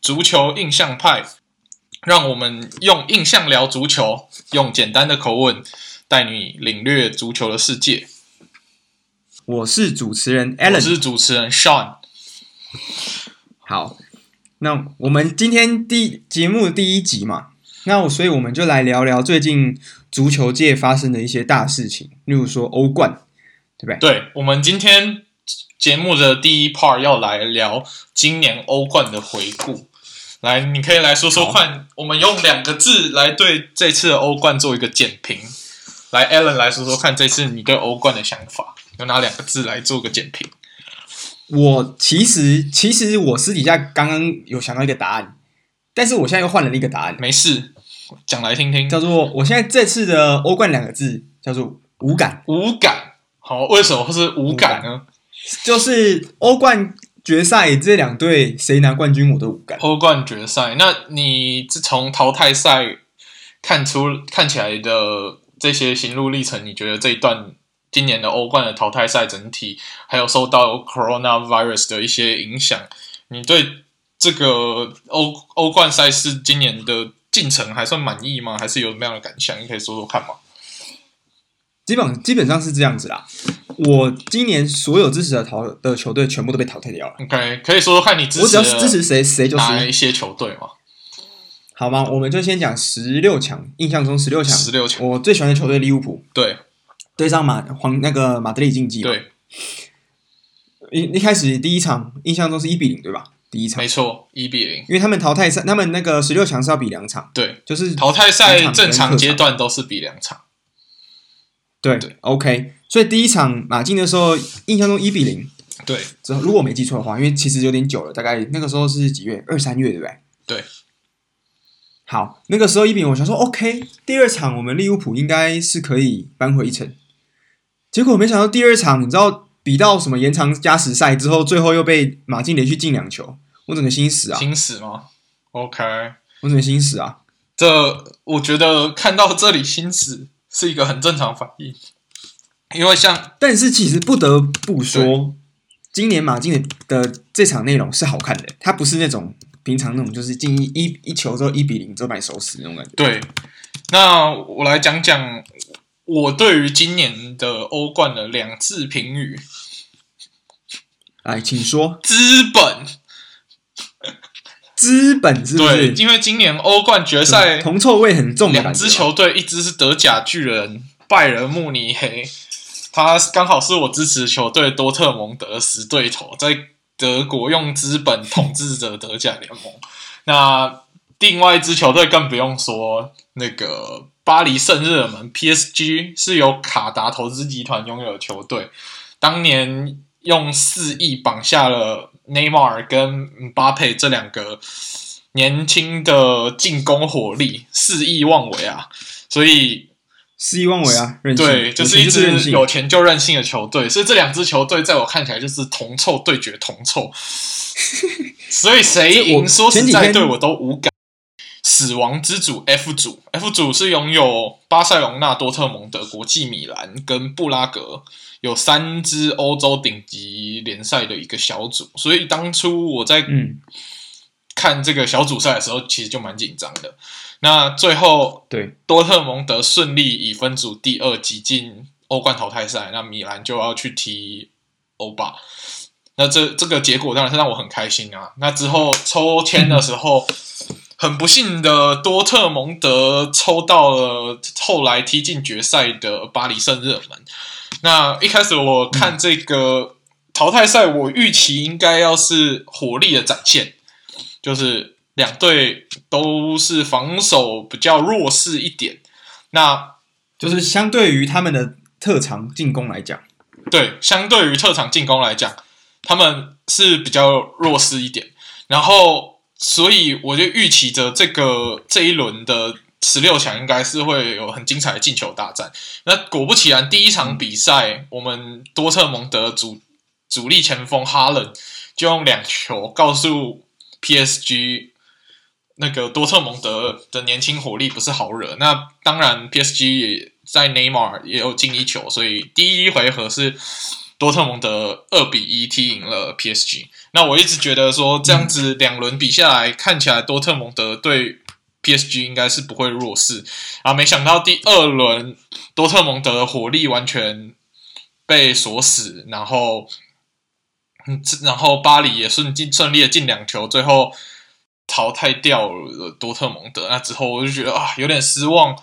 足球印象派，让我们用印象聊足球，用简单的口吻带你领略足球的世界。我是主持人 Alan，我是主持人 Sean。好，那我们今天第节目的第一集嘛，那我所以我们就来聊聊最近足球界发生的一些大事情，例如说欧冠，对不对？对，我们今天节目的第一 part 要来聊今年欧冠的回顾。来，你可以来说说看，我们用两个字来对这次的欧冠做一个简评。来，Allen 来说说看，这次你对欧冠的想法。用哪两个字来做个简评？我其实其实我私底下刚刚有想到一个答案，但是我现在又换了一个答案。没事，讲来听听。叫做我现在这次的欧冠两个字叫做无感。无感。好，为什么是无感呢？就是欧冠决赛这两队谁拿冠军我都无感。欧冠决赛，那你自从淘汰赛看出看起来的这些心路历程，你觉得这一段？今年的欧冠的淘汰赛整体，还有受到 coronavirus 的一些影响，你对这个欧欧冠赛事今年的进程还算满意吗？还是有什么样的感想？你可以说说看吗？基本基本上是这样子啦。我今年所有支持的淘的球队全部都被淘汰掉了。OK，可以说说看你支持，我只要是支持谁谁就是哪一些球队嘛？好吗？我们就先讲十六强，印象中十六强，十六强，我最喜欢的球队利物浦。对。对上马皇那个马德里竞技，对，一一开始第一场印象中是一比零，对吧？第一场没错，一比零，因为他们淘汰赛，他们那个十六强是要比两场，对，就是淘汰赛正常阶段都是比两场，对对，OK，所以第一场马竞的时候印象中一比零，对，之后如果我没记错的话，因为其实有点久了，大概那个时候是几月？二三月，对不对？对。好，那个时候一比零，我想说 OK，第二场我们利物浦应该是可以扳回一城。结果没想到第二场，你知道比到什么延长加时赛之后，最后又被马竞连续进两球，我整个心死啊！心死吗？OK，我整个心死啊！这我觉得看到这里心死是一个很正常反应，因为像但是其实不得不说，今年马竞的这场内容是好看的，它不是那种平常那种就是进一一一球之后一比零之后把你收拾那种感觉。对，那我来讲讲。我对于今年的欧冠的两次评语，来，请说。资本，资本是不是？对，因为今年欧冠决赛铜臭味很重，两支球队，一支是德甲巨人拜仁慕尼黑，他刚好是我支持球队多特蒙德的死对头，在德国用资本统治着德甲联盟。那另外一支球队更不用说，那个。巴黎圣日耳门 （PSG） 是由卡达投资集团拥有的球队，当年用四亿绑下了内马尔跟巴佩这两个年轻的进攻火力，肆意妄为啊！所以肆意妄为啊，对，就是一支有钱就任性的球队。所以这两支球队在我看起来就是铜臭对决，铜臭。所以谁赢，说实在，对我都无感。死亡之组 F 组，F 组是拥有巴塞隆纳、多特蒙德、国际米兰跟布拉格，有三支欧洲顶级联赛的一个小组。所以当初我在看这个小组赛的时候，其实就蛮紧张的。那最后，对多特蒙德顺利以分组第二挤进欧冠淘汰赛，那米兰就要去踢欧霸。那这这个结果当然是让我很开心啊。那之后抽签的时候。嗯很不幸的，多特蒙德抽到了后来踢进决赛的巴黎圣日耳门。那一开始我看这个淘汰赛，我预期应该要是火力的展现，就是两队都是防守比较弱势一点。那就是相对于他们的特长进攻来讲，对，相对于特长进攻来讲，他们是比较弱势一点。然后。所以我就预期着这个这一轮的十六强应该是会有很精彩的进球大战。那果不其然，第一场比赛，我们多特蒙德主主力前锋哈伦就用两球告诉 PSG，那个多特蒙德的年轻火力不是好惹。那当然，PSG 也在内马尔也有进一球，所以第一回合是多特蒙德二比一踢赢了 PSG。那我一直觉得说这样子两轮比下来，看起来多特蒙德对 PSG 应该是不会弱势啊，没想到第二轮多特蒙德的火力完全被锁死，然后，嗯，然后巴黎也顺进顺利的进两球，最后淘汰掉了多特蒙德。那之后我就觉得啊，有点失望。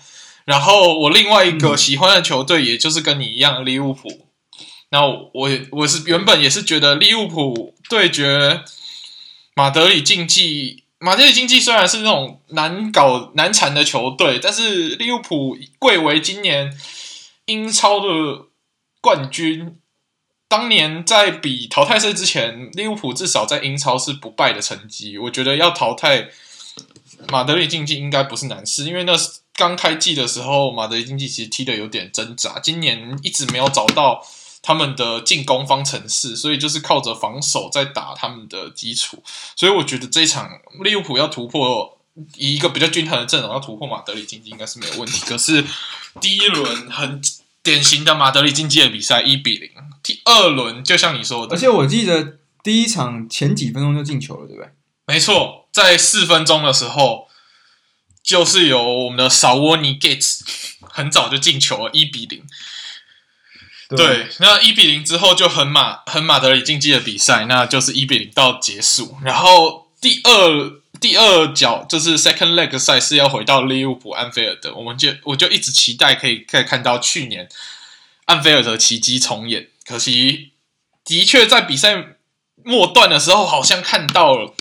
然后我另外一个喜欢的球队，也就是跟你一样的利物浦。那我我是原本也是觉得利物浦对决马德里竞技。马德里竞技虽然是那种难搞难缠的球队，但是利物浦贵为今年英超的冠军。当年在比淘汰赛之前，利物浦至少在英超是不败的成绩。我觉得要淘汰马德里竞技应该不是难事，因为那刚开季的时候，马德里竞技其实踢得有点挣扎，今年一直没有找到。他们的进攻方程式，所以就是靠着防守在打他们的基础，所以我觉得这一场利物浦要突破以一个比较均衡的阵容，要突破马德里竞技应该是没有问题。可是第一轮很典型的马德里竞技的比赛一比零，第二轮就像你说的，而且我记得第一场前几分钟就进球了，对不对？没错，在四分钟的时候，就是由我们的萨沃尼 Gates 很早就进球了，一比零。对，那一比零之后就很马很马德里竞技的比赛，那就是一比零到结束。然后第二第二脚就是 second leg 赛事要回到利物浦安菲尔德，我们就我就一直期待可以可以看到去年安菲尔德奇迹重演。可惜的确在比赛末段的时候，好像看到了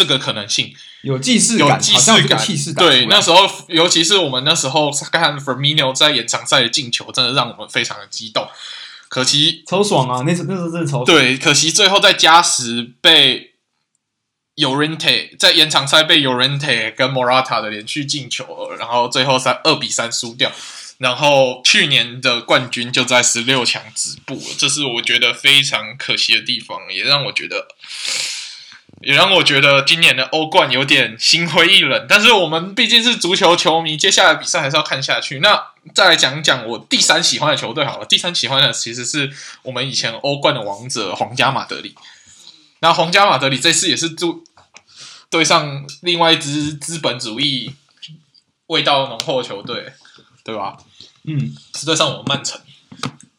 这个可能性。有既视感，有既视感，气势对，那时候，尤其是我们那时候看 Firmino 在延长赛的进球，真的让我们非常的激动。可惜超爽啊！那时那时候真的超爽。对，可惜最后在加时被 Llorente 在延长赛被 Llorente 跟 Morata 的连续进球，然后最后三二比三输掉。然后去年的冠军就在十六强止步了，这是我觉得非常可惜的地方，也让我觉得。也让我觉得今年的欧冠有点心灰意冷，但是我们毕竟是足球球迷，接下来比赛还是要看下去。那再来讲讲我第三喜欢的球队好了，第三喜欢的其实是我们以前欧冠的王者皇家马德里。那皇家马德里这次也是对对上另外一支资本主义味道浓厚的球队，对吧？嗯，是对上我们曼城。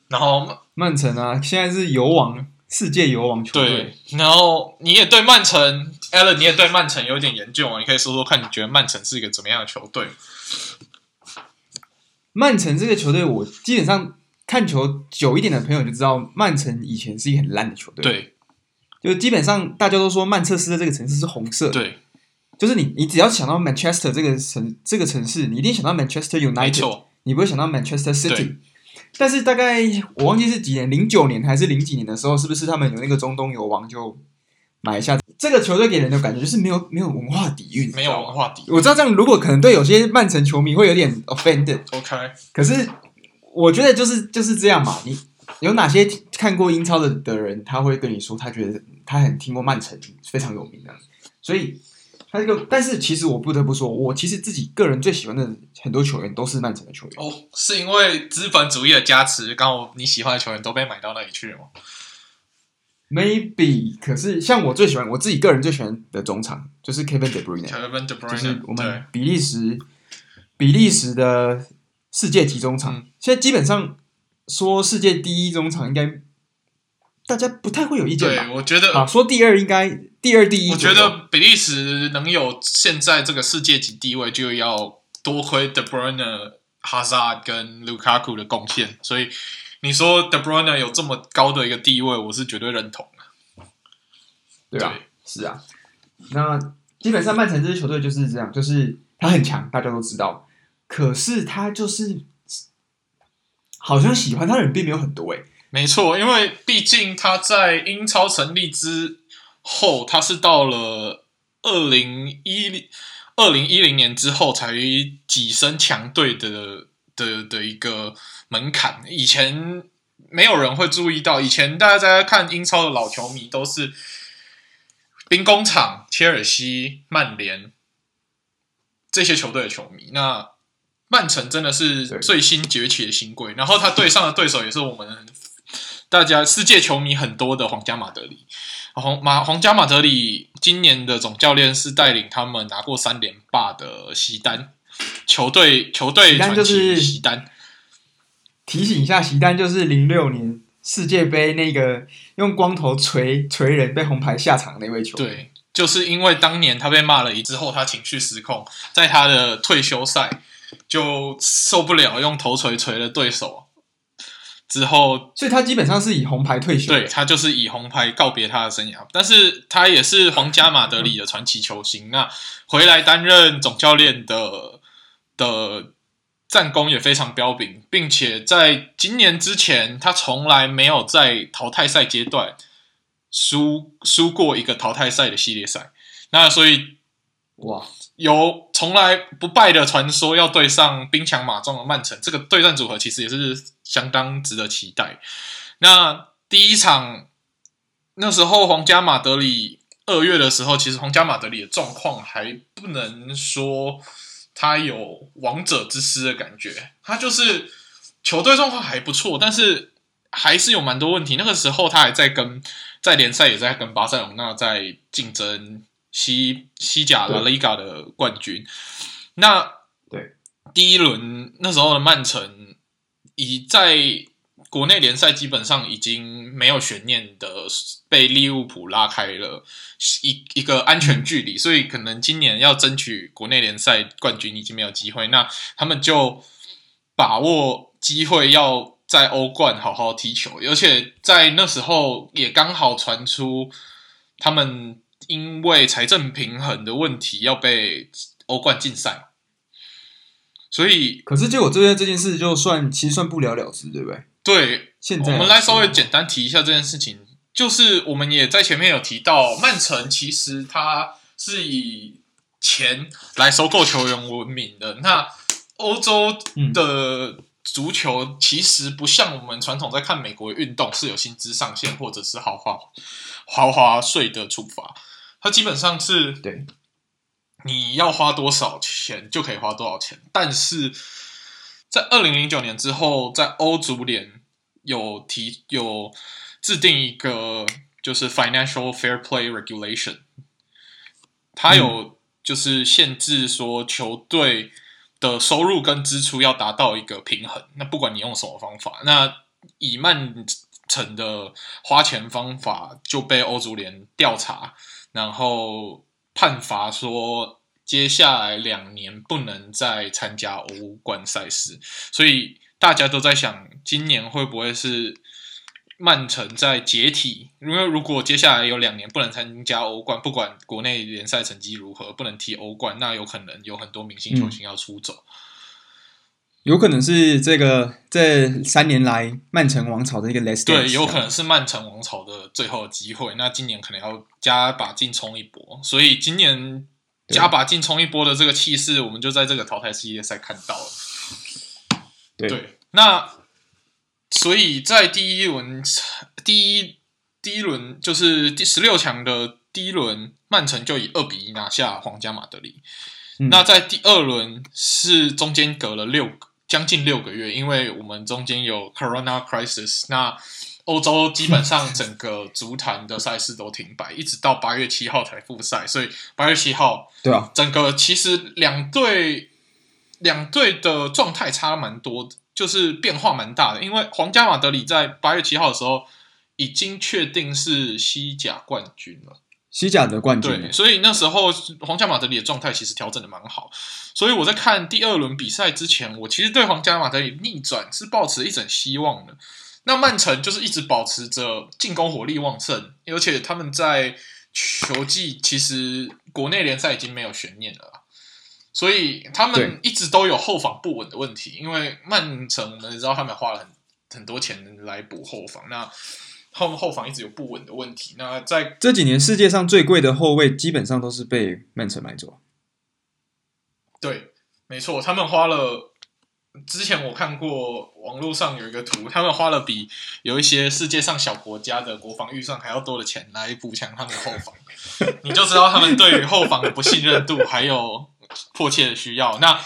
然后曼城啊，现在是有王。世界游王球队，对，然后你也对曼城，Allen，你也对曼城有点研究啊？你可以说说看，你觉得曼城是一个怎么样的球队？曼城这个球队，我基本上看球久一点的朋友就知道，曼城以前是一个很烂的球队。对，就基本上大家都说曼彻斯特这个城市是红色。对，就是你，你只要想到 Manchester 这个城这个城市，你一定想到 Manchester United，你不会想到 Manchester City。但是大概我忘记是几年，零九年还是零几年的时候，是不是他们有那个中东油王就买一下这个球队，给人的感觉就是没有没有文化底蕴，没有文化底蕴。我知道这样如果可能对有些曼城球迷会有点 offended。OK，可是我觉得就是就是这样嘛。你有哪些看过英超的的人，他会跟你说，他觉得他很听过曼城非常有名的，所以。他这个，但是其实我不得不说，我其实自己个人最喜欢的很多球员都是曼城的球员。哦，是因为资本主义的加持，刚好你喜欢的球员都被买到那里去了吗？Maybe，可是像我最喜欢，我自己个人最喜欢的中场就是 Kevin De Bruyne，就是我们比利时比利时的世界级中场。嗯、现在基本上说世界第一中场应该。大家不太会有意见吧？对，我觉得啊，说第二应该第二第一。我觉得比利时能有现在这个世界级地位，就要多亏 De Bruyne、Hazard 跟 Lukaku 的贡献。所以你说 De Bruyne 有这么高的一个地位，我是绝对认同的。对啊，对是啊。那基本上曼城这支球队就是这样，就是他很强，大家都知道。可是他就是好像喜欢他的人并没有很多诶、欸。没错，因为毕竟他在英超成立之后，他是到了二零一零二零一零年之后才跻身强队的的的一个门槛。以前没有人会注意到，以前大家在看英超的老球迷都是兵工厂、切尔西、曼联这些球队的球迷。那曼城真的是最新崛起的新贵，然后他对上的对手也是我们。大家世界球迷很多的皇家马德里。皇马皇家马德里今年的总教练是带领他们拿过三连霸的席丹，球队球队传奇席丹。提醒一下，席丹就是零六年世界杯那个用光头锤锤人被红牌下场那位球员。对，就是因为当年他被骂了一之后，他情绪失控，在他的退休赛就受不了用头锤锤了对手，之后，所以他基本上是以红牌退休。对，他就是以红牌告别他的生涯，但是他也是皇家马德里的传奇球星。那回来担任总教练的的。战功也非常彪炳，并且在今年之前，他从来没有在淘汰赛阶段输输过一个淘汰赛的系列赛。那所以，哇，有从来不败的传说要对上兵强马壮的曼城，这个对战组合其实也是相当值得期待。那第一场那时候，皇家马德里二月的时候，其实皇家马德里的状况还不能说。他有王者之师的感觉，他就是球队状况还不错，但是还是有蛮多问题。那个时候他还在跟在联赛也在跟巴塞隆那在竞争西西甲的拉嘎的冠军。那对第一轮那时候的曼城已在。国内联赛基本上已经没有悬念的被利物浦拉开了一一个安全距离，所以可能今年要争取国内联赛冠军已经没有机会。那他们就把握机会，要在欧冠好好踢球，而且在那时候也刚好传出他们因为财政平衡的问题要被欧冠禁赛。所以，可是结果这边这件事就算其实算不了了之，对不对？对，现在我们来稍微简单提一下这件事情，就是我们也在前面有提到，曼城其实它是以钱来收购球员闻名的。那欧洲的足球其实不像我们传统在看美国的运动是有薪资上限或者是豪华豪华税的处罚，它基本上是对你要花多少钱就可以花多少钱，但是。在二零零九年之后，在欧足联有提有制定一个就是 financial fair play regulation，它有就是限制说球队的收入跟支出要达到一个平衡。那不管你用什么方法，那以曼城的花钱方法就被欧足联调查，然后判罚说。接下来两年不能再参加欧冠赛事，所以大家都在想，今年会不会是曼城在解体？因为如果接下来有两年不能参加欧冠，不管国内联赛成绩如何，不能踢欧冠，那有可能有很多明星球星要出走。嗯，有可能是这个这三年来曼城王朝的一个 last。对，有可能是曼城王朝的最后机会。那今年可能要加把劲冲一波，所以今年。加把劲冲一波的这个气势，我们就在这个淘汰系列赛看到了。对，对，那所以在第一轮，第一第一轮就是第十六强的第一轮，曼城就以二比一拿下皇家马德里。嗯、那在第二轮是中间隔了六将近六个月，因为我们中间有 Corona Crisis。那欧洲基本上整个足坛的赛事都停摆，一直到八月七号才复赛。所以八月七号，对啊，整个其实两队两队的状态差蛮多的，就是变化蛮大的。因为皇家马德里在八月七号的时候已经确定是西甲冠军了，西甲的冠军。对，所以那时候皇家马德里的状态其实调整的蛮好。所以我在看第二轮比赛之前，我其实对皇家马德里逆转是抱持一整希望的。那曼城就是一直保持着进攻火力旺盛，而且他们在球季其实国内联赛已经没有悬念了，所以他们一直都有后防不稳的问题。因为曼城我们知道他们花了很很多钱来补后防，那后后防一直有不稳的问题。那在这几年世界上最贵的后卫基本上都是被曼城买走。对，没错，他们花了。之前我看过网络上有一个图，他们花了比有一些世界上小国家的国防预算还要多的钱来补强他们的后防，你就知道他们对于后防的不信任度还有迫切的需要。那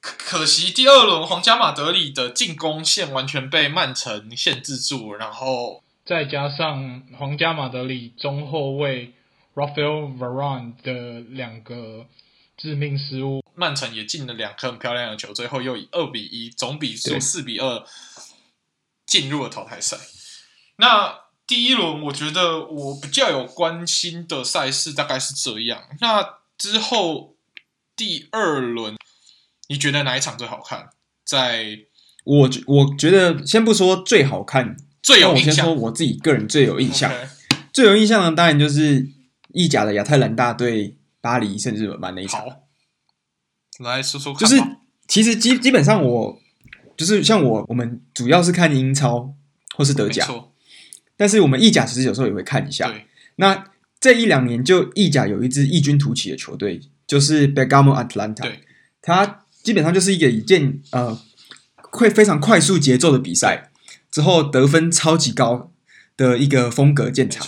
可惜第二轮皇家马德里的进攻线完全被曼城限制住，然后再加上皇家马德里中后卫 Rafael Varane 的两个致命失误，曼城也进了两颗很漂亮的球，最后又以二比一总比数四比二进入了淘汰赛。那第一轮我觉得我比较有关心的赛事大概是这样，那之后第二轮。你觉得哪一场最好看？在我我觉得先不说最好看，最有印象。我先说我自己个人最有印象.最有印象的当然就是意甲的亚特兰大对巴黎圣日耳曼那一场。好，来说说看。就是其实基基本上我就是像我我们主要是看英超或是德甲，但是我们意甲其实有时候也会看一下。那这一两年就意甲有一支异军突起的球队，就是 Bergamo Atalanta。对，他。基本上就是一个一件呃，会非常快速节奏的比赛，之后得分超级高的一个风格见长。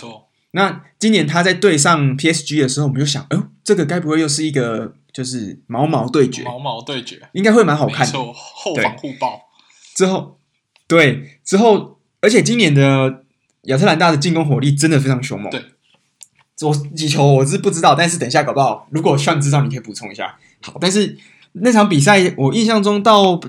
那今年他在对上 PSG 的时候，我们就想，哦，这个该不会又是一个就是毛毛对决？毛毛对决应该会蛮好看的。后防互爆之后，对之后，而且今年的亚特兰大的进攻火力真的非常凶猛。对，我几球我是不知道，但是等一下搞不好，如果算知道，你可以补充一下。好，但是。那场比赛，我印象中到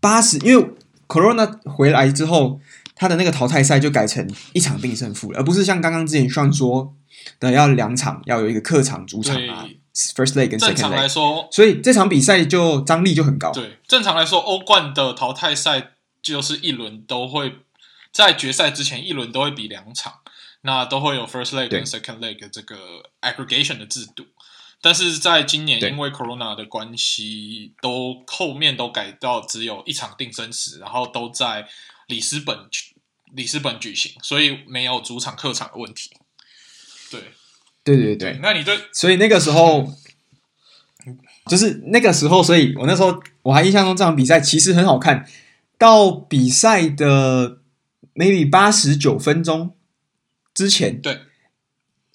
八十，因为 Corona 回来之后，他的那个淘汰赛就改成一场定胜负了，而不是像刚刚之前算说的要两场，要有一个客场、主场啊，First leg 跟 Second leg。正常来说，所以这场比赛就张力就很高。对，正常来说，欧冠的淘汰赛就是一轮都会在决赛之前一轮都会比两场，那都会有 First leg 跟 Second leg 这个 aggregation 的制度。但是在今年，因为 Corona 的关系，都后面都改到只有一场定生死，然后都在里斯本里斯本举行，所以没有主场客场的问题。对，对对对，那你对，所以那个时候，就是那个时候，所以我那时候我还印象中这场比赛其实很好看，到比赛的 maybe 八十九分钟之前，对。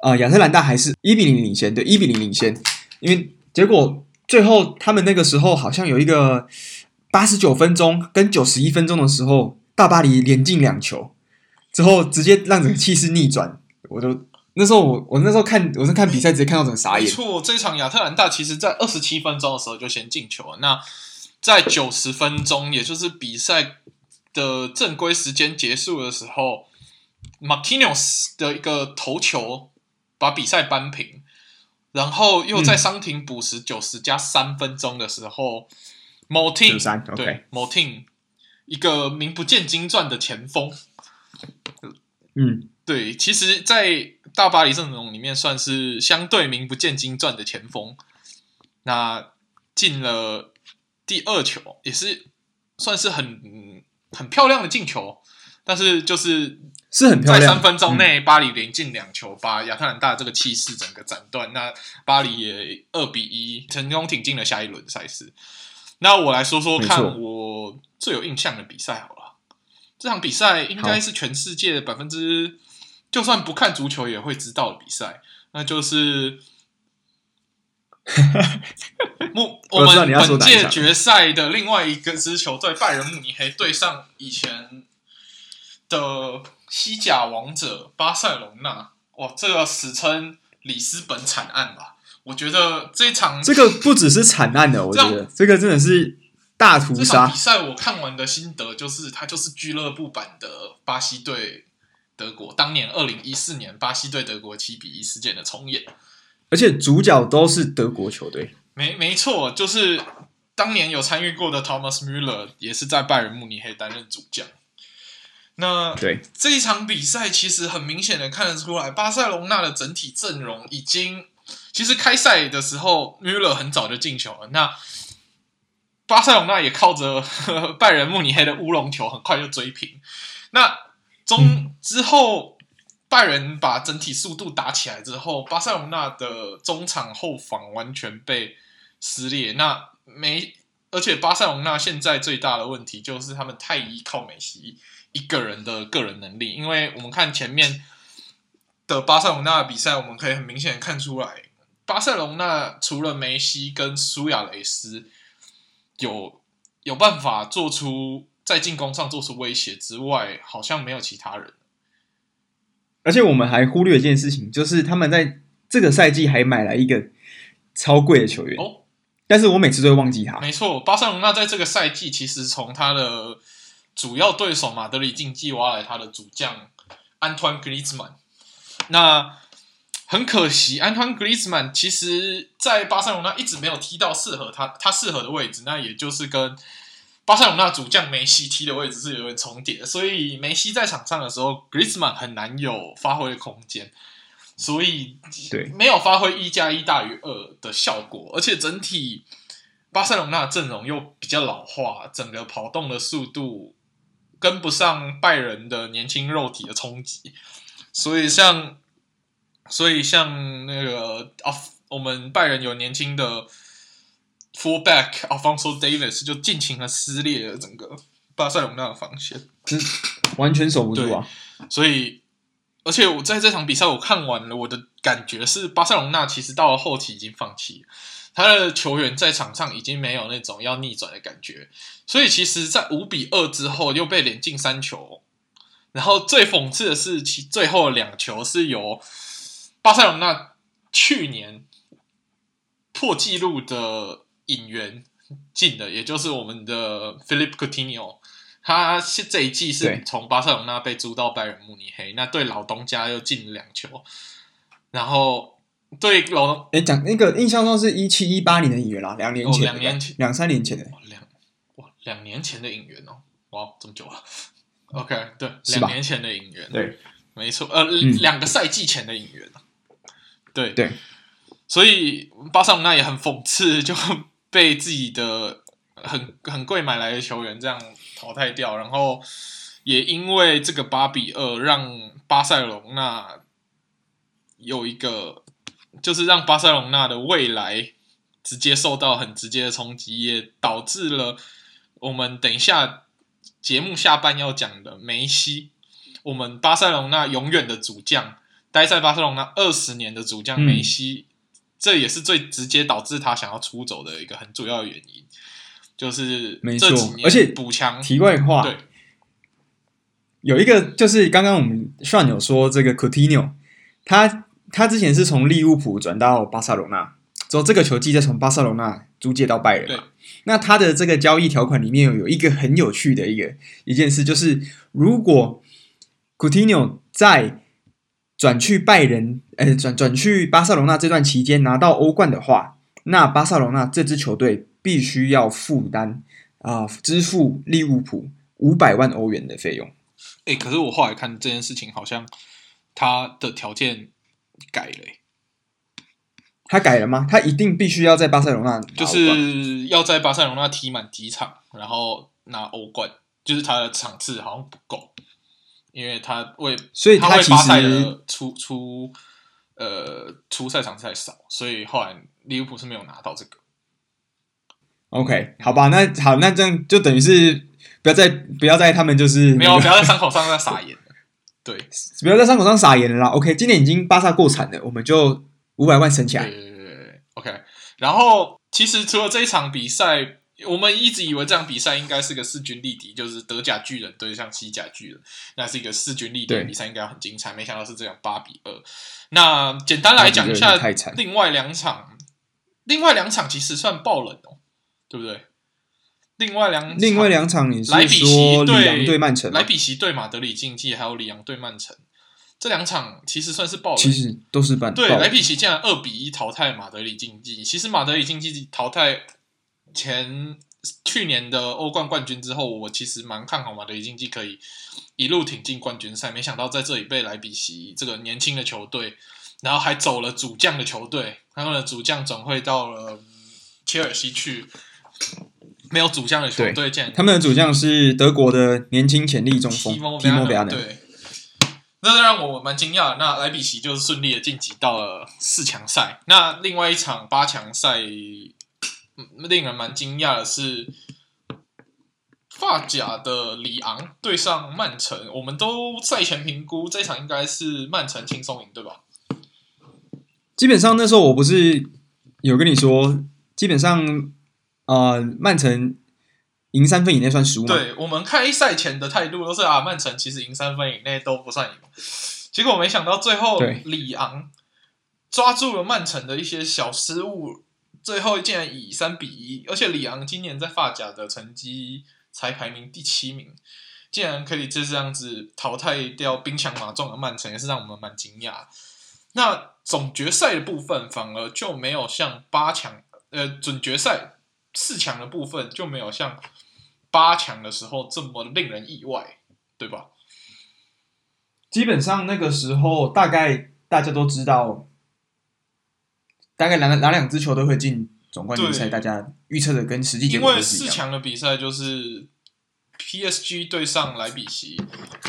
啊，亚特兰大还是一比零领先，对，一比零领先，因为结果最后他们那个时候好像有一个八十九分钟跟九十一分钟的时候，大巴黎连进两球，之后直接让整个气势逆转。我就那时候我我那时候看我是看比赛，直接看到整个傻眼。没错，这场亚特兰大其实在二十七分钟的时候就先进球了，那在九十分钟，也就是比赛的正规时间结束的时候，Marquinhos 的一个头球。把比赛扳平，然后又在伤停补时九十加三分钟的时候，Motin 对 Motin 一个名不见经传的前锋，嗯，对，其实，在大巴黎阵容里面算是相对名不见经传的前锋，那进了第二球，也是算是很很漂亮的进球，但是就是。是很漂亮，在三分钟内，巴黎连进两球，把亚特兰大这个气势整个斩断。那巴黎也二比一成功挺进了下一轮赛事。那我来说说看，我最有印象的比赛好了。这场比赛应该是全世界百分之就算不看足球也会知道的比赛，那就是 慕我们本届决赛的另外一个支球队拜仁慕尼黑对上以前的。西甲王者巴塞隆纳，哇，这个史称里斯本惨案吧？我觉得这场这个不只是惨案的，我觉得这个真的是大屠杀。比赛我看完的心得就是，它就是俱乐部版的巴西队德国，当年二零一四年巴西对德国七比一事件的重演，而且主角都是德国球队。没没错，就是当年有参与过的 Thomas Müller 也是在拜仁慕尼黑担任主将。那对这一场比赛，其实很明显的看得出来，巴塞隆纳的整体阵容已经，其实开赛的时候，穆勒很早就进球了。那巴塞隆纳也靠着拜仁慕尼黑的乌龙球，很快就追平。那中之后，拜仁把整体速度打起来之后，巴塞隆纳的中场后防完全被撕裂。那没，而且巴塞隆纳现在最大的问题就是他们太依靠梅西。一个人的个人能力，因为我们看前面的巴塞隆那的比赛，我们可以很明显看出来，巴塞隆那除了梅西跟苏亚雷斯，有有办法做出在进攻上做出威胁之外，好像没有其他人。而且我们还忽略一件事情，就是他们在这个赛季还买来一个超贵的球员哦，但是我每次都会忘记他。没错，巴塞隆那在这个赛季其实从他的主要对手马德里竞技挖来他的主将安托万·格里兹曼。那很可惜，安托万·格里兹曼其实在巴塞罗那一直没有踢到适合他他适合的位置，那也就是跟巴塞罗那主将梅西踢的位置是有点重叠，所以梅西在场上的时候，格里兹曼很难有发挥的空间，所以对没有发挥一加一大于二的效果，而且整体巴塞隆纳阵容又比较老化，整个跑动的速度跟不上拜仁的年轻肉体的冲击，所以像所以像那个啊，我们拜仁有年轻的。Fullback Alphonso Davies 就尽情的撕裂了整个巴塞隆纳的防线，完全守不住啊！所以，而且我在这场比赛我看完了，我的感觉是巴塞隆纳其实到了后期已经放弃，他的球员在场上已经没有那种要逆转的感觉，所以其实，在五比二之后又被连进三球，然后最讽刺的是，其最后两球是由巴塞隆那去年破纪录的。引援进的，也就是我们的 Philip Coutinho，他现这一季是从巴塞罗那被租到拜仁慕尼黑，那对老东家又进了两球，然后对老东哎讲那个印象中是一七一八年的引援啦，两年前，两、哦、年前，两三年前的。两哇两年前的引援哦，哇这么久了，OK 对，两年前的引援，对，没错，呃、嗯、两个赛季前的引援对。对，所以巴塞罗那也很讽刺 就。被自己的很很贵买来的球员这样淘汰掉，然后也因为这个八比二，让巴塞罗那有一个，就是让巴塞隆纳的未来直接受到很直接的冲击，也导致了我们等一下节目下半要讲的梅西，我们巴塞隆纳永远的主将，待在巴塞隆纳二十年的主将梅西。嗯这也是最直接导致他想要出走的一个很主要的原因，就是这几年而且补强。题外话，对，有一个就是刚刚我们 Sean 有说这个 Coutinho，他他之前是从利物浦转到巴塞罗那，之后这个球季再从巴塞罗那租借到拜仁。对，那他的这个交易条款里面有一个很有趣的一个一件事，就是如果 Coutinho 在转去拜仁，呃，转转去巴塞罗那这段期间拿到欧冠的话，那巴塞罗那这支球队必须要负担啊、呃，支付利物浦五百万欧元的费用。哎、欸，可是我后来看这件事情，好像他的条件改了、欸。他改了吗？他一定必须要在巴塞罗那，就是要在巴塞罗那踢满几场，然后拿欧冠，就是他的场次好像不够。因为他为，所以他其实出出呃出赛场太少，所以后来利物浦是没有拿到这个。OK，好吧，那好，那这样就等于是不要再不要在他们就是、没有不要在伤口上再撒盐了，对，不要在伤口上撒盐了啦。OK，今年已经巴萨过惨了，我们就五百万省起来。对对对对，OK。然后其实除了这一场比赛。我们一直以为这场比赛应该是个势均力敌，就是德甲巨人对上西甲巨人，那是一个势均力敌的比赛，应该要很精彩。没想到是这样八比二。那简单来讲一下另外两场，另外两场其实算爆冷哦，对不对？另外两另外两场，你是说莱比锡对对曼城，莱比锡对马德里竞技，还有里昂对曼城，这两场其实算是爆冷，其实都是半对。莱比锡竟然二比一淘汰马德里竞技，其实马德里竞技淘汰。前去年的欧冠冠军之后，我其实蛮看好马德里竞技可以一路挺进冠军赛，没想到在这里被莱比锡这个年轻的球队，然后还走了主将的球队，他们的主将转会到了切尔西去，没有主将的球队，他们的主将是德国的年轻潜力中锋提莫比亚的，对，那让我蛮惊讶。那莱比锡就是顺利的晋级到了四强赛，那另外一场八强赛。令人蛮惊讶的是，法甲的里昂对上曼城，我们都赛前评估这场应该是曼城轻松赢，对吧？基本上那时候我不是有跟你说，基本上呃，曼城赢三分以内算输吗？对，我们开赛前的态度都是啊，曼城其实赢三分以内都不算赢。结果没想到最后里昂抓住了曼城的一些小失误，最后竟然以三比一，而且里昂今年在法甲的成绩才排名第七名，竟然可以就这样子淘汰掉兵强马壮的曼城，也是让我们蛮惊讶。那总决赛的部分反而就没有像八强，呃，准决赛四强的部分就没有像八强的时候这么令人意外，对吧？基本上那个时候，大概大家都知道，大概哪哪两支球队会进总冠军赛，大家预测的跟实际结果因为四强的比赛就是 PSG 对上莱比锡，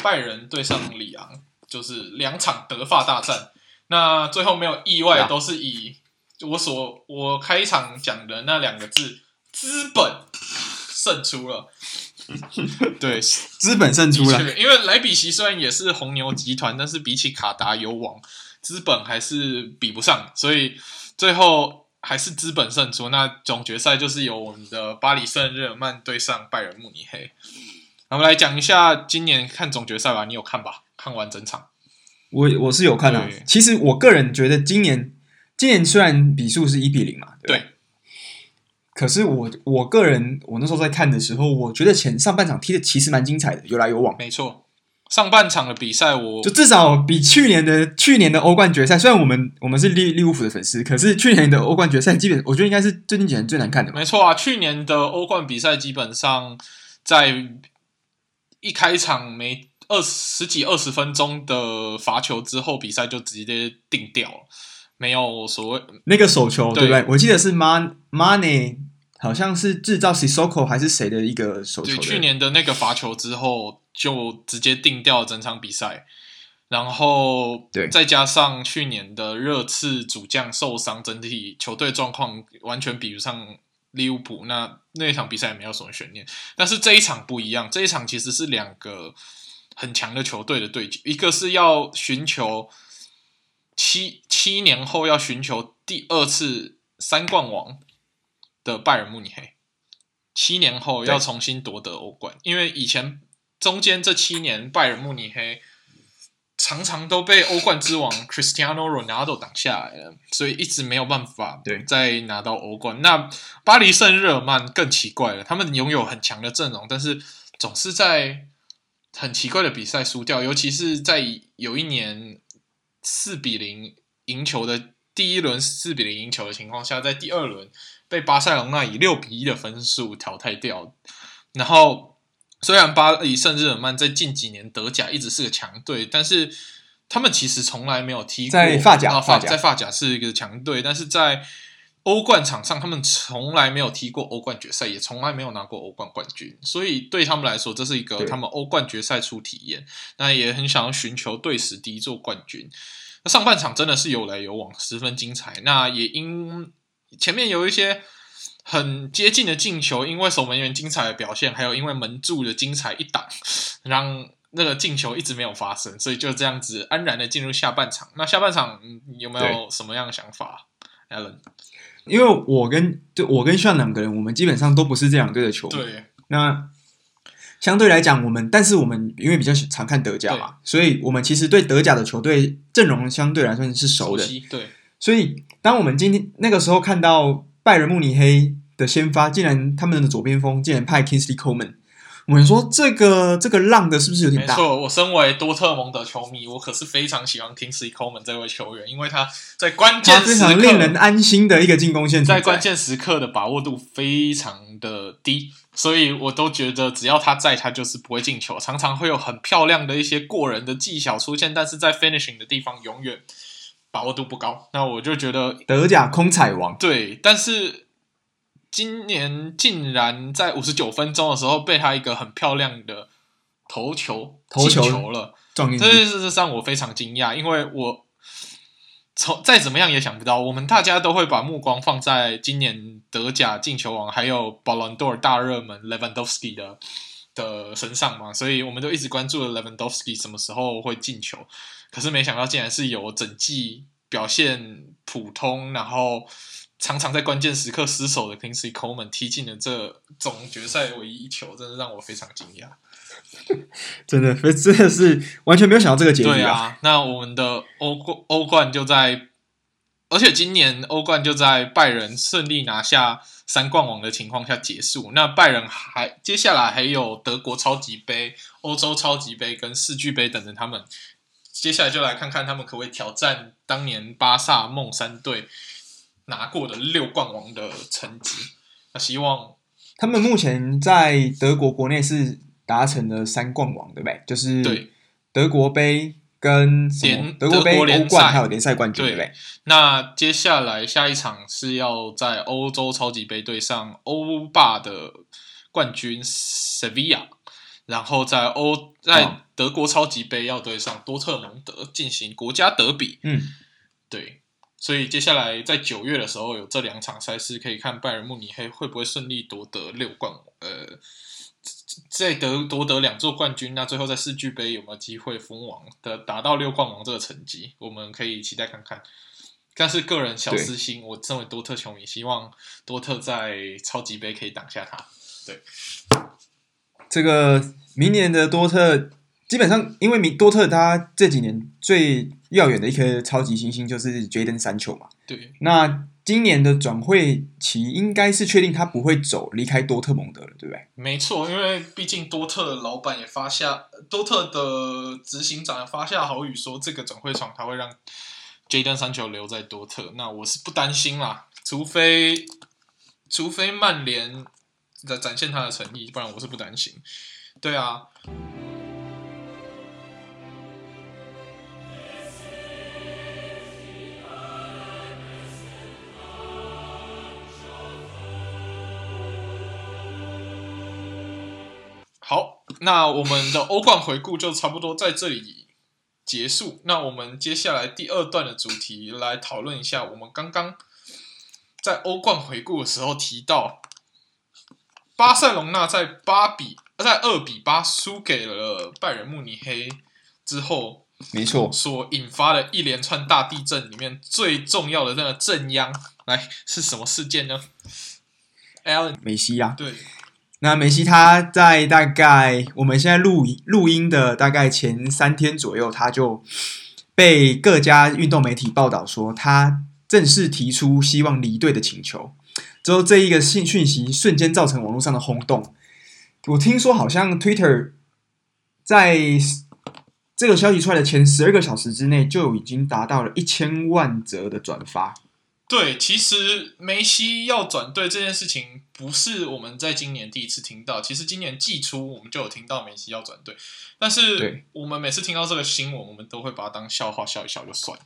拜仁对上里昂，就是两场德法大战。那最后没有意外，都是以我所我开场讲的那两个字“资本”胜出了。对，资本胜出了。因为莱比锡虽然也是红牛集团，但是比起卡达油王，资本还是比不上，所以最后还是资本胜出。那总决赛就是由我们的巴黎圣日耳曼对上拜仁慕尼黑。我们来讲一下今年看总决赛吧，你有看吧？看完整场，我我是有看的。其实我个人觉得今年今年虽然比数是一比零嘛，对。对可是我我个人，我那时候在看的时候，我觉得前上半场踢的其实蛮精彩的，有来有往。没错，上半场的比赛，我就至少比去年的去年的欧冠决赛，虽然我们我们是利利物浦的粉丝，可是去年的欧冠决赛，基本我觉得应该是最近几年最难看的。没错啊，去年的欧冠比赛基本上在一开场没二十几二十分钟的罚球之后，比赛就直接定掉了。没有所谓那个手球，对，对不对？我记得是 Man Mane，好像是制造 Sissoko 还是谁的一个手球。去年的那个罚球之后，就直接定掉了整场比赛。然后，对，再加上去年的热刺主将受伤，整体球队状况完全比不上利物浦。那那一场比赛也没有什么悬念。但是这一场不一样，这一场其实是两个很强的球队的对决，一个是要寻求。七七年后要寻求第二次三冠王的拜仁慕尼黑，七年后要重新夺得欧冠，因为以前中间这七年拜仁慕尼黑常常都被欧冠之王 Cristiano Ronaldo 挡下来了，所以一直没有办法再拿到欧冠。那巴黎圣日耳曼更奇怪了，他们拥有很强的阵容，但是总是在很奇怪的比赛输掉，尤其是在有一年。四比零赢球的第一轮四比零赢球的情况下，在第二轮被巴塞隆那以六比一的分数淘汰掉。然后，虽然巴黎圣日耳曼在近几年德甲一直是个强队，但是他们其实从来没有踢过在法甲，法在法甲是一个强队，但是在欧冠场上，他们从来没有踢过欧冠决赛，也从来没有拿过欧冠冠军。所以对他们来说，这是一个他们欧冠决赛初体验。那也很想要寻求队史第一座冠军。那上半场真的是有来有往，十分精彩。那也因前面有一些很接近的进球，因为守门员精彩的表现，还有因为门柱的精彩一挡，让那个进球一直没有发生，所以就这样子安然的进入下半场。那下半场有没有什么样的想法，Allen？因为我跟就我跟炫两个人，我们基本上都不是这两队的球迷。对，那相对来讲，我们但是我们因为比较常看德甲嘛，所以我们其实对德甲的球队阵容相对来说是熟的。熟对，所以当我们今天那个时候看到拜仁慕尼黑的先发，竟然他们的左边锋竟然派 Kingsley Coleman，。我们说这个这个浪的是不是有点大？没错，我身为多特蒙德球迷，我可是非常喜欢 Kingsley Coleman 这位球员，因为他在关键时刻非常令人安心的一个进攻线，在关键时刻的把握度非常的低，所以我都觉得只要他在，他就是不会进球，常常会有很漂亮的一些过人的技巧出现，但是在 finishing 的地方永远把握度不高。那我就觉得德甲空彩王对，但是。今年竟然在五十九分钟的时候被他一个很漂亮的头球投球了，这件事实上我非常惊讶，因为我从再怎么样也想不到，我们大家都会把目光放在今年德甲进球王还有 Ballon d'Or 大热门 Levandowski 的的身上嘛，所以我们都一直关注了 Levandowski 什么时候会进球，可是没想到竟然是有整季表现普通，然后。常常在关键时刻失手的 Kingsley Coleman 踢进了这总决赛唯一一球，真的让我非常惊讶。真的，真的是完全没有想到这个结局啊！对啊，那我们的欧冠欧冠就在，而且今年欧冠就在拜仁顺利拿下三冠王的情况下结束。那拜仁还接下来还有德国超级杯、欧洲超级杯跟世俱杯等着他们。接下来就来看看他们可不可以挑战当年巴萨梦三队拿过的六冠王的成绩。那希望他们目前在德国国内是。达成了三冠王，对不对？就是德国杯跟联德国杯、欧冠还有联赛冠军，对不对？那接下来下一场是要在欧洲超级杯对上欧霸的冠军 Sevilla，然后在欧在德国超级杯要对上多特蒙德进行国家德比。嗯，对，所以接下来在九月的时候有这两场赛事，可以看拜仁慕尼黑会不会顺利夺得六冠。呃。在得夺得两座冠军，那最后在世俱杯有没有机会封王的达到六冠王这个成绩？我们可以期待看看。但是个人小私心，我身为多特球迷，希望多特在超级杯可以挡下他。对，这个明年的多特基本上，因为明多特他这几年最耀眼的一颗超级新星就是 Jadon Sancho 嘛。对，那。今年的转会期应该是确定他不会走，离开多特蒙德了，对不对？没错，因为毕竟多特的老板也发下，多特的执行长也发下好语，说这个转会窗他会让 Jadon Sancho 留在多特。那我是不担心啦，除非除非曼联在展现他的诚意，不然我是不担心。对啊。好，那我们的欧冠回顾就差不多在这里结束。那我们接下来第二段的主题来讨论一下，我们刚刚在欧冠回顾的时候提到，巴塞隆纳在八比在二比八输给了拜仁慕尼黑之后，没错，所引发的一连串大地震里面最重要的那个震央，来是什么事件呢？Alan，梅西啊，对。那梅西他在大概我们现在录录音的大概前三天左右，他就被各家运动媒体报道说他正式提出希望离队的请求。之后这一个信讯息瞬间造成网络上的轰动。我听说好像 Twitter 在这个消息出来的前十二个小时之内就已经达到了一千万则的转发。对，其实梅西要转队这件事情不是我们在今年第一次听到。其实今年季初我们就有听到梅西要转队，但是我们每次听到这个新闻，我们都会把它当笑话笑一笑就算了。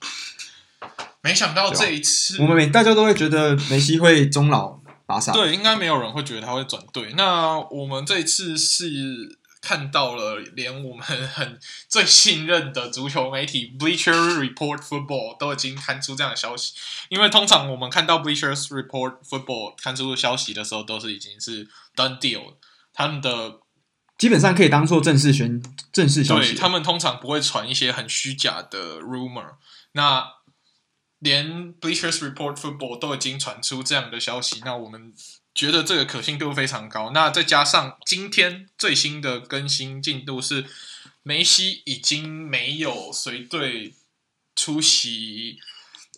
没想到这一次，我们每大家都会觉得梅西会终老巴萨。对，应该没有人会觉得他会转队。那我们这一次是。看到了，连我们很最信任的足球媒体 Bleacher Report Football 都已经刊出这样的消息。因为通常我们看到 Bleacher Report Football 刊出消息的时候，都是已经是 done deal，他们的基本上可以当做正式宣正式消息。对，他们通常不会传一些很虚假的 rumor。那连 Bleacher's Report Football 都已经传出这样的消息，那我们。觉得这个可信度非常高。那再加上今天最新的更新进度是，梅西已经没有随队出席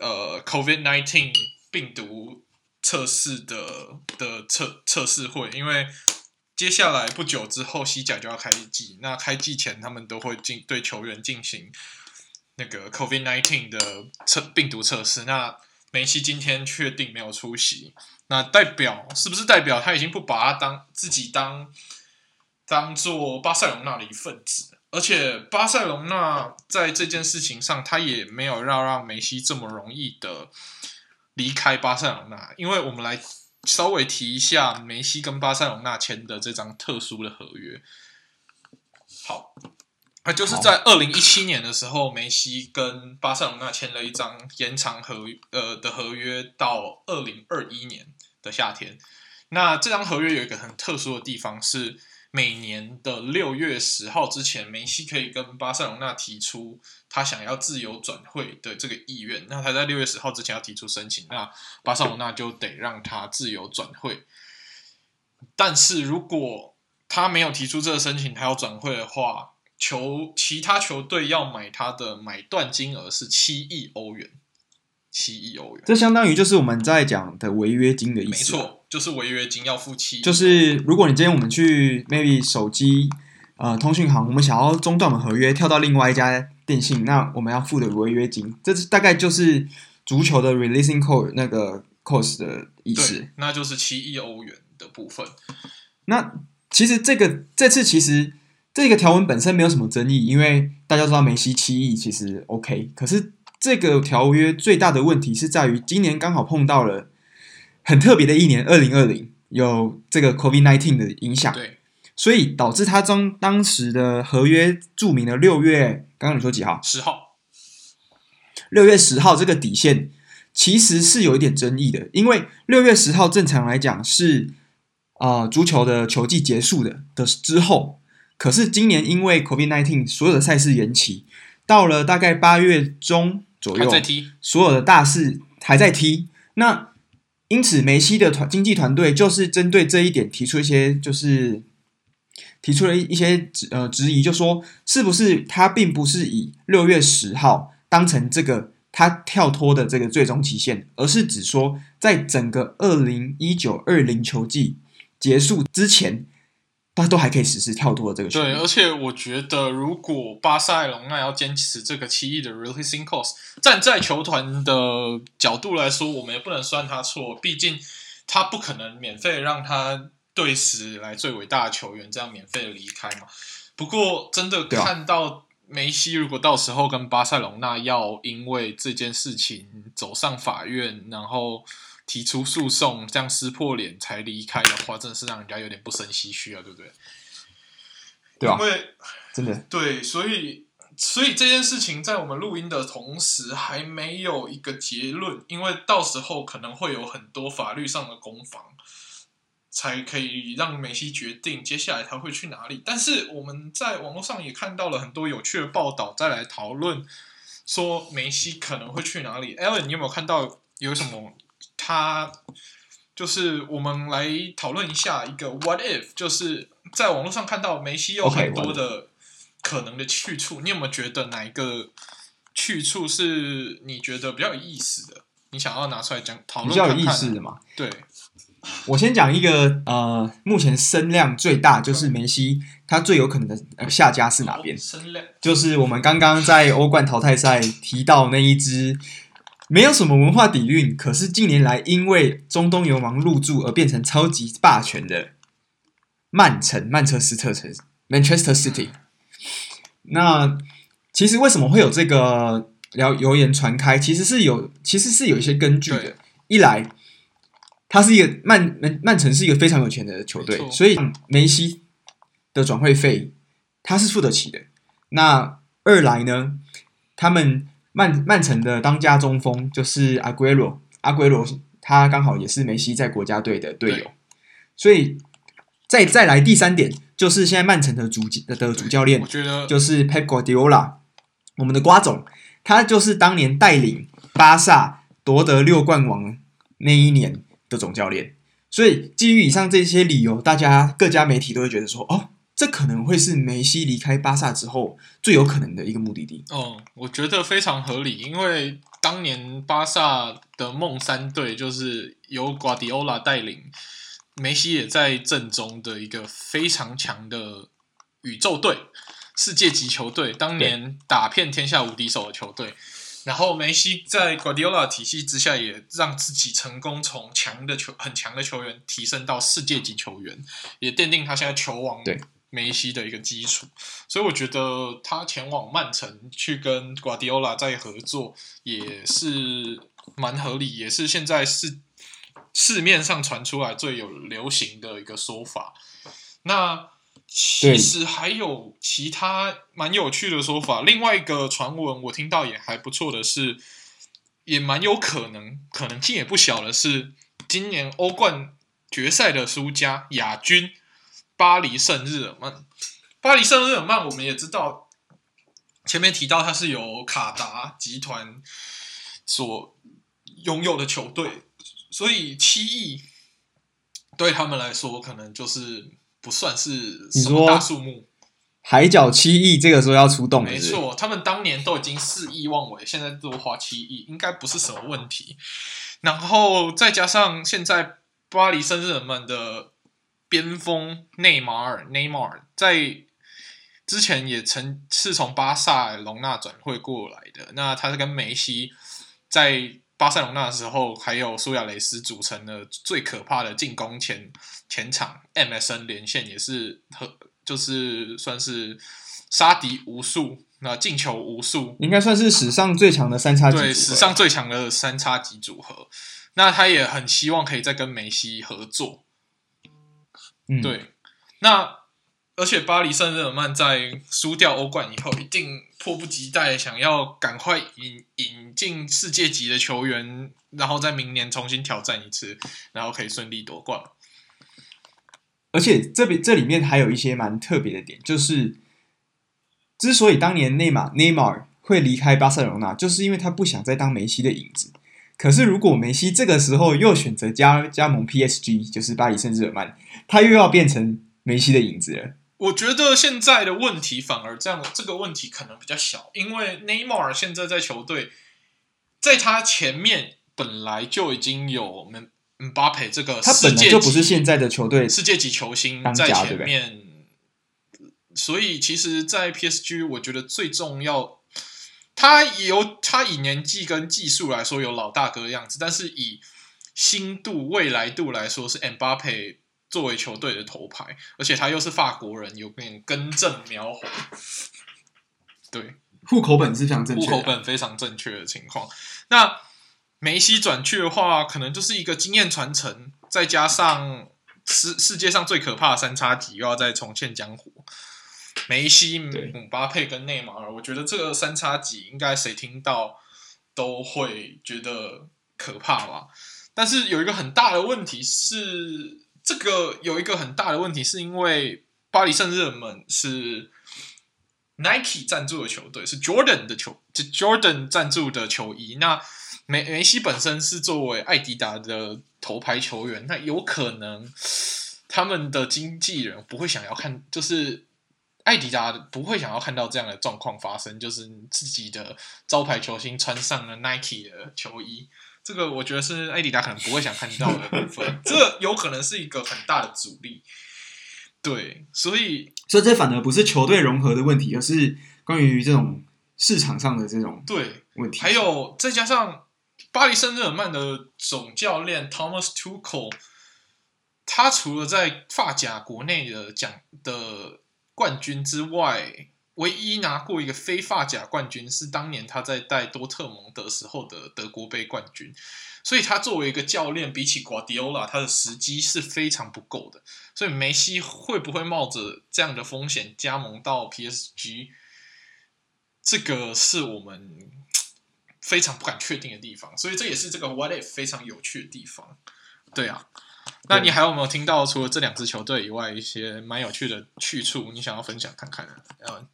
呃 COVID-19 病毒测试的的测测试会，因为接下来不久之后西甲就要开季，那开季前他们都会进对球员进行那个 COVID-19 的测病毒测试。那梅西今天确定没有出席。那代表是不是代表他已经不把他当自己当当做巴塞隆纳的一份子？而且巴塞隆纳在这件事情上，他也没有要让梅西这么容易的离开巴塞隆纳。因为我们来稍微提一下梅西跟巴塞隆纳签的这张特殊的合约。好。那就是在二零一七年的时候，梅西跟巴塞罗那签了一张延长合呃的合约到二零二一年的夏天。那这张合约有一个很特殊的地方是，每年的六月十号之前，梅西可以跟巴塞罗那提出他想要自由转会的这个意愿。那他在六月十号之前要提出申请，那巴塞罗那就得让他自由转会。但是如果他没有提出这个申请，他要转会的话，球其他球队要买他的买断金额是七亿欧元。七亿欧元，这相当于就是我们在讲的违约金的意思。没错，就是违约金要付七。就是如果你今天我们去 maybe 手机呃通讯行，我们想要中断我们合约，跳到另外一家电信，那我们要付的违约金，这是大概就是足球的 releasing cost 那个 cost 的意思。那就是七亿欧元的部分。那其实这个这次其实这个条文本身没有什么争议，因为大家知道梅西七亿其实 OK，可是。这个条约最大的问题是在于，今年刚好碰到了很特别的一年，二零二零有这个 COVID-19 的影响，对，所以导致他中当时的合约注明了六月，刚刚你说几号？十号，六月十号这个底线其实是有一点争议的，因为六月十号正常来讲是啊、呃、足球的球季结束的的之后，可是今年因为 COVID-19 所有的赛事延期，到了大概八月中。左右，所有的大事还在踢。那因此，梅西的团经济团队就是针对这一点提出一些，就是提出了一些呃质疑，就说是不是他并不是以六月十号当成这个他跳脱的这个最终期限，而是指说在整个二零一九二零球季结束之前。他都还可以实施跳脱的这个。对，而且我觉得，如果巴塞隆那要坚持这个七亿的 releasing cost，站在球团的角度来说，我们也不能算他错。毕竟他不可能免费让他队史来最伟大的球员这样免费的离开嘛。不过，真的看到梅西，如果到时候跟巴塞隆那要因为这件事情走上法院，然后。提出诉讼，这样撕破脸才离开的话，真的是让人家有点不胜唏嘘啊，对不对？对啊，因为真的对，所以所以这件事情在我们录音的同时还没有一个结论，因为到时候可能会有很多法律上的攻防，才可以让梅西决定接下来他会去哪里。但是我们在网络上也看到了很多有趣的报道，再来讨论说梅西可能会去哪里。Alan，你有没有看到有什么？他就是我们来讨论一下一个 what if，就是在网络上看到梅西有很多的可能的去处，你有没有觉得哪一个去处是你觉得比较有意思的？你想要拿出来讲讨论比较有意思的嘛？对，我先讲一个呃，目前声量最大就是梅西，他最有可能的下家是哪边？声量就是我们刚刚在欧冠淘汰赛提到那一支。没有什么文化底蕴，可是近年来因为中东流氓入驻而变成超级霸权的曼城、曼彻斯特城 （Manchester City）。那其实为什么会有这个聊谣言传开？其实是有，其实是有一些根据的。一来，他是一个曼曼曼城是一个非常有钱的球队，所以梅西的转会费他是付得起的。那二来呢，他们。曼曼城的当家中锋就是阿圭罗，阿圭罗他刚好也是梅西在国家队的队友，所以再再来第三点就是现在曼城的主的主教练，我觉得就是 Pep Guardiola，我们的瓜总，他就是当年带领巴萨夺得六冠王那一年的总教练，所以基于以上这些理由，大家各家媒体都会觉得说，哦。这可能会是梅西离开巴萨之后最有可能的一个目的地。哦，我觉得非常合理，因为当年巴萨的梦三队就是由瓜迪奥拉带领，梅西也在阵中的一个非常强的宇宙队、世界级球队，当年打遍天下无敌手的球队。然后梅西在瓜迪奥拉体系之下，也让自己成功从强的球、很强的球员提升到世界级球员，也奠定他现在球王。对。梅西的一个基础，所以我觉得他前往曼城去跟瓜迪奥拉再合作也是蛮合理，也是现在是市面上传出来最有流行的一个说法。那其实还有其他蛮有趣的说法。另外一个传闻我听到也还不错的是，也蛮有可能，可能性也不小的是，今年欧冠决赛的输家亚军。巴黎圣日耳曼。巴黎圣日耳曼，我们也知道，前面提到它是由卡达集团所拥有的球队，所以七亿对他们来说，可能就是不算是什么大数目。海角七亿，这个时候要出动是是？没错，他们当年都已经肆意妄为，现在多花七亿，应该不是什么问题。然后再加上现在巴黎圣日耳曼的边锋内马尔，内马尔在之前也曾是从巴塞隆纳转会过来的。那他是跟梅西在巴塞隆纳的时候，还有苏亚雷斯组成了最可怕的进攻前前场 MSN 连线，也是和。就是算是杀敌无数，那进球无数，应该算是史上最强的三叉戟。对，史上最强的三叉戟组合。那他也很希望可以再跟梅西合作。嗯，对。那而且巴黎圣日耳曼在输掉欧冠以后，一定迫不及待想要赶快引引进世界级的球员，然后在明年重新挑战一次，然后可以顺利夺冠。而且这边这里面还有一些蛮特别的点，就是之所以当年内马内马尔会离开巴塞罗那，就是因为他不想再当梅西的影子。可是如果梅西这个时候又选择加加盟 PSG，就是巴黎圣日耳曼，他又要变成梅西的影子了。我觉得现在的问题反而这样，这个问题可能比较小，因为内马尔现在在球队，在他前面本来就已经有姆巴佩这个他本来就不是现在的球队世界级球星在前面，所以其实，在 PSG，我觉得最重要，他有他以年纪跟技术来说有老大哥的样子，但是以新度、未来度来说，是 Mbappe 作为球队的头牌，而且他又是法国人，有点根正苗红，对，户口本是非常正确，户口本非常正确的情况，那。梅西转去的话，可能就是一个经验传承，再加上世世界上最可怕的三叉戟又要再重现江湖。梅西、姆巴佩跟内马尔，我觉得这个三叉戟应该谁听到都会觉得可怕吧。但是有一个很大的问题是，这个有一个很大的问题是因为巴黎圣日耳曼是 Nike 赞助的球队，是 Jordan 的球，就 Jordan 赞助的球衣，那。梅梅西本身是作为艾迪达的头牌球员，那有可能他们的经纪人不会想要看，就是艾迪达不会想要看到这样的状况发生，就是自己的招牌球星穿上了 Nike 的球衣，这个我觉得是艾迪达可能不会想看到的部分，这有可能是一个很大的阻力。对，所以所以这反而不是球队融合的问题，而是关于这种市场上的这种对问题，还有再加上。巴黎圣日耳曼的总教练 Thomas Tuchel，他除了在发甲国内的奖的冠军之外，唯一拿过一个非法甲冠军是当年他在带多特蒙德时候的德国杯冠军。所以，他作为一个教练，比起瓜迪奥拉，他的时机是非常不够的。所以，梅西会不会冒着这样的风险加盟到 PSG？这个是我们。非常不敢确定的地方，所以这也是这个 What If 非常有趣的地方。对啊，那你还有没有听到除了这两支球队以外一些蛮有趣的去处？你想要分享看看呢？嗯，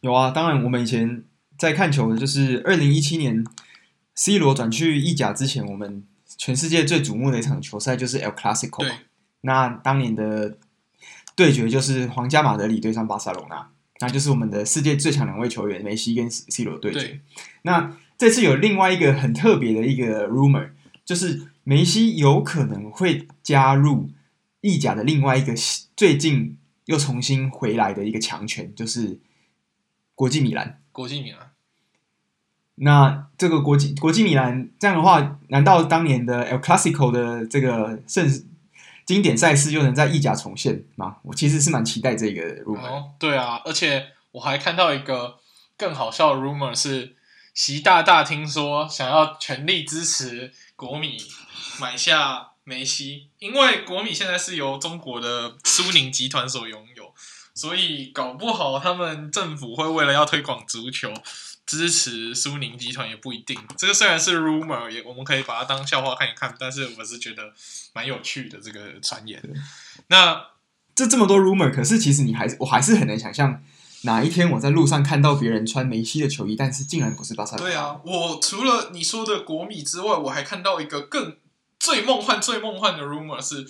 有啊，当然我们以前在看球的就是二零一七年 C 罗转去意甲之前，我们全世界最瞩目的一场球赛就是 El Clasico。对，那当年的对决就是皇家马德里对上巴塞罗那，那就是我们的世界最强两位球员梅西跟 C 罗对决。对，那这次有另外一个很特别的一个 rumor，就是梅西有可能会加入意甲的另外一个最近又重新回来的一个强权，就是国际米兰。国际米兰。那这个国际国际米兰这样的话，难道当年的 El Clasico 的这个盛经典赛事就能在意甲重现吗？我其实是蛮期待这个 rumor。哦，对啊，而且我还看到一个更好笑的 rumor 是。习大大听说想要全力支持国米买下梅西，因为国米现在是由中国的苏宁集团所拥有，所以搞不好他们政府会为了要推广足球，支持苏宁集团也不一定。这个虽然是 rumor，也我们可以把它当笑话看一看，但是我是觉得蛮有趣的这个传言。那这这么多 rumor，可是其实你还是我还是很难想象哪一天我在路上看到别人穿梅西的球衣，但是竟然不是巴萨。对啊，我除了你说的国米之外，我还看到一个更最梦幻、最梦幻的 rumor 是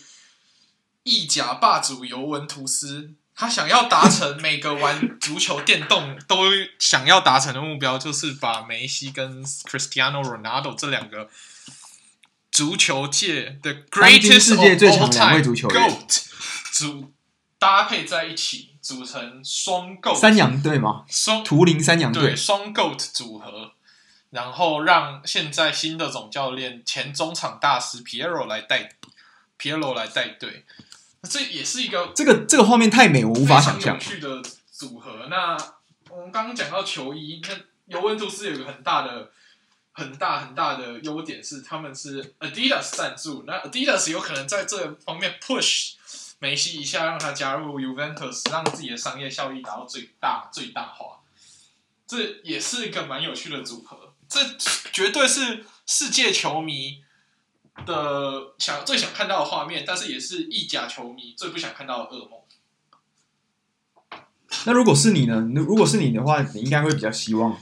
意甲霸主尤文图斯。他想要达成每个玩足球电动都想要达成的目标，就是把梅西跟 Cristiano Ronaldo 这两个足球界的 greatest 世界最强两位足球员 GOAT 组搭配在一起，组成双 GOAT 三羊队吗？双图灵三羊队对双 GOAT 组合，然后让现在新的总教练前中场大师 Piero 来带 Piero 来带队。这也是一个这个这个画面太美，我无法想象。有趣的组合。那我们刚刚讲到球衣，那尤文图斯有一个很大的、很大很大的优点是，他们是 Adidas 赞助。那 Adidas 有可能在这方面 push 梅西一下，让他加入 Juventus，让自己的商业效益达到最大最大化。这也是一个蛮有趣的组合。这绝对是世界球迷。的想最想看到的画面，但是也是意甲球迷最不想看到的噩梦。那如果是你呢？如果是你的话，你应该会比较希望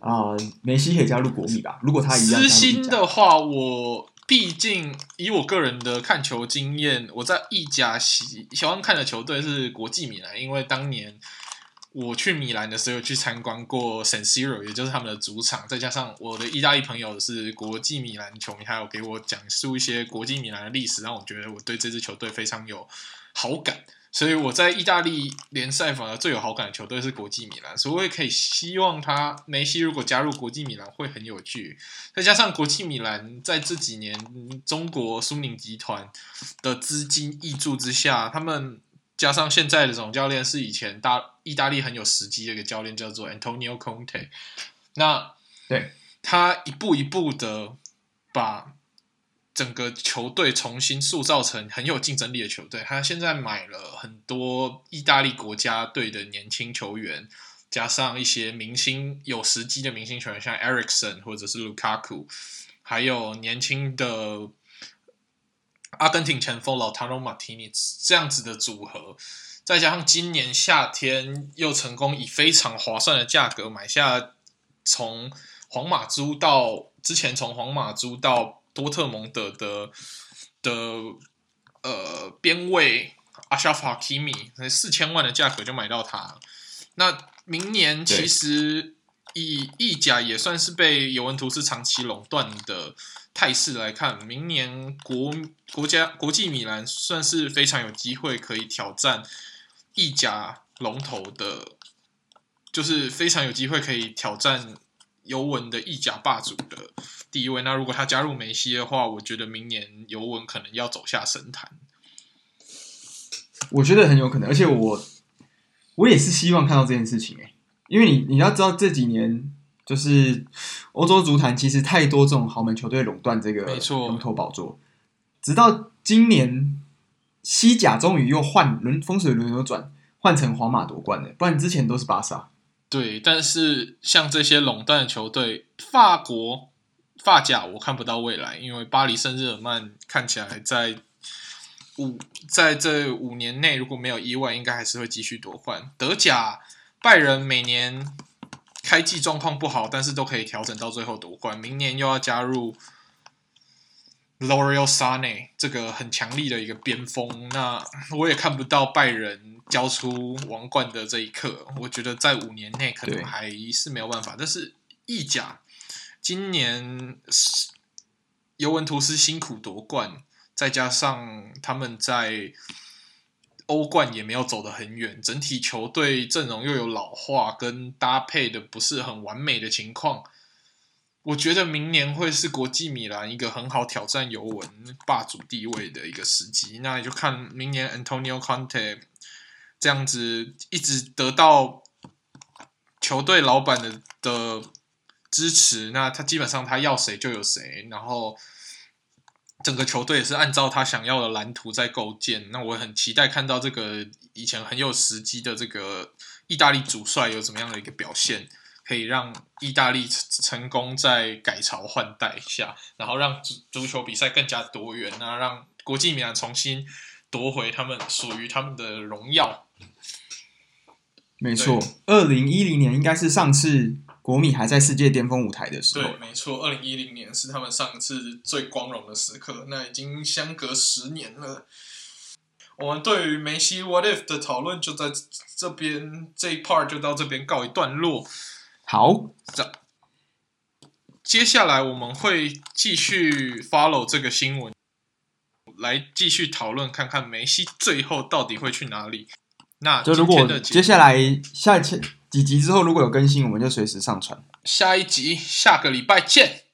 啊、呃，梅西可以加入国米吧？如果他一样私心的话，我毕竟以我个人的看球经验，我在意甲喜喜欢看的球队是国际米兰，因为当年。我去米兰的时候，去参观过 San Siro，也就是他们的主场。再加上我的意大利朋友是国际米兰球迷，还有给我讲述一些国际米兰的历史，让我觉得我对这支球队非常有好感。所以我在意大利联赛反而最有好感的球队是国际米兰，所以我也可以希望他梅西如果加入国际米兰会很有趣。再加上国际米兰在这几年中国苏宁集团的资金挹注之下，他们。加上现在的总教练是以前大意大利很有时机的一个教练，叫做 Antonio Conte。那对他一步一步的把整个球队重新塑造成很有竞争力的球队。他现在买了很多意大利国家队的年轻球员，加上一些明星有时机的明星球员，像 Eriksen 或者是 Lukaku，还有年轻的。阿根廷前锋老塔罗马提尼这样子的组合，再加上今年夏天又成功以非常划算的价格买下从皇马租到之前从皇马租到多特蒙德的的呃边卫阿沙法基米，四千万的价格就买到他。那明年其实以意甲也算是被尤文图斯长期垄断的。态势来看，明年国国家国际米兰算是非常有机会可以挑战意甲龙头的，就是非常有机会可以挑战尤文的意甲霸主的地位。那如果他加入梅西的话，我觉得明年尤文可能要走下神坛。我觉得很有可能，而且我我也是希望看到这件事情诶，因为你你要知道这几年。就是欧洲足坛其实太多这种豪门球队垄断这个龙头宝座，直到今年西甲终于又换轮风水轮流转，换成皇马夺冠了，不然之前都是巴萨。对，但是像这些垄断的球队，法国法甲我看不到未来，因为巴黎圣日耳曼看起来在五在这五年内如果没有意外，应该还是会继续夺冠。德甲拜仁每年。开季状况不好，但是都可以调整到最后夺冠。明年又要加入 Leroy Sané 这个很强力的一个边锋，那我也看不到拜仁交出王冠的这一刻。我觉得在五年内可能还是没有办法。但是意甲今年尤文图斯辛苦夺冠，再加上他们在。欧冠也没有走得很远，整体球队阵容又有老化跟搭配的不是很完美的情况，我觉得明年会是国际米兰一个很好挑战尤文霸主地位的一个时机。那也就看明年 Antonio Conte 这样子一直得到球队老板的的支持，那他基本上他要谁就有谁，然后。整个球队也是按照他想要的蓝图在构建，那我很期待看到这个以前很有时机的这个意大利主帅有怎么样的一个表现，可以让意大利成功在改朝换代下，然后让足足球比赛更加多元，啊让国际米兰重新夺回他们属于他们的荣耀。没错，二零一零年应该是上次国米还在世界巅峰舞台的时候。对，没错，二零一零年是他们上次最光荣的时刻。那已经相隔十年了。我们对于梅西 What if 的讨论就在这边这一 part 就到这边告一段落。好，这接下来我们会继续 follow 这个新闻，来继续讨论看看梅西最后到底会去哪里。那就如果接下来下期几集之后如果有更新，我们就随时上传。下一集下个礼拜见。